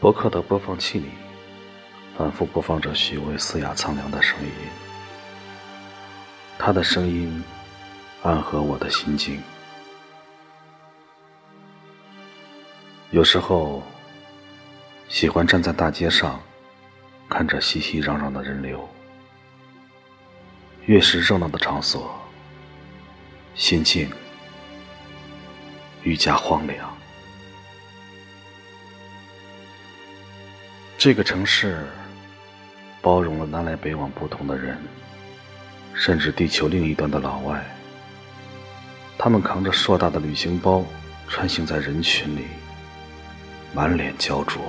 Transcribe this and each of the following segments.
博客的播放器里，反复播放着许巍嘶哑苍凉的声音。他的声音暗合我的心境。有时候，喜欢站在大街上，看着熙熙攘攘的人流。越是热闹的场所，心境愈加荒凉。这个城市包容了南来北往不同的人，甚至地球另一端的老外。他们扛着硕大的旅行包，穿行在人群里，满脸焦灼。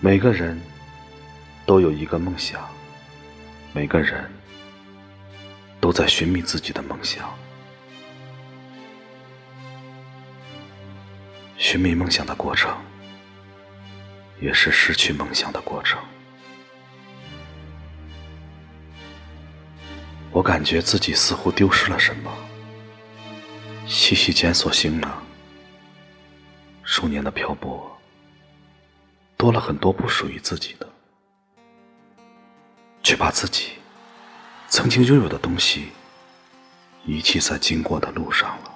每个人都有一个梦想，每个人都在寻觅自己的梦想。寻觅梦想的过程，也是失去梦想的过程。我感觉自己似乎丢失了什么，细细检索行囊，数年的漂泊，多了很多不属于自己的，却把自己曾经拥有的东西遗弃在经过的路上了。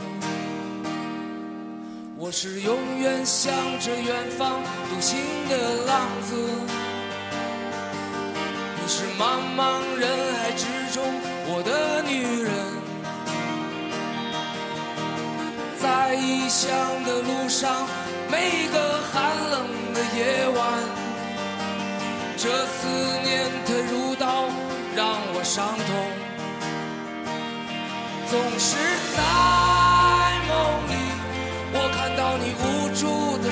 我是永远向着远方独行的浪子。你是茫茫人海之中，我的女人，在异乡的路上，每一个寒冷的夜晚，这思念它如刀，让我伤痛。总是在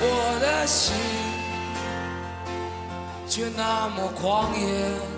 我的心却那么狂野。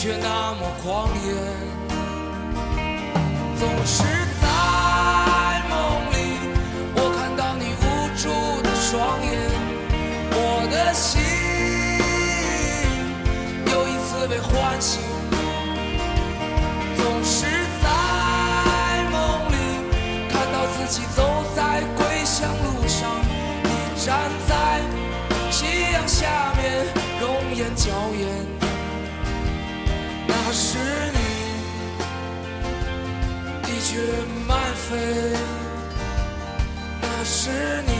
却那么狂野，总是在梦里，我看到你无助的双眼，我的心又一次被唤醒，总是在梦里看到自己走在归乡路上，你站在夕阳下面，容颜娇艳，的确慢飞，那是你。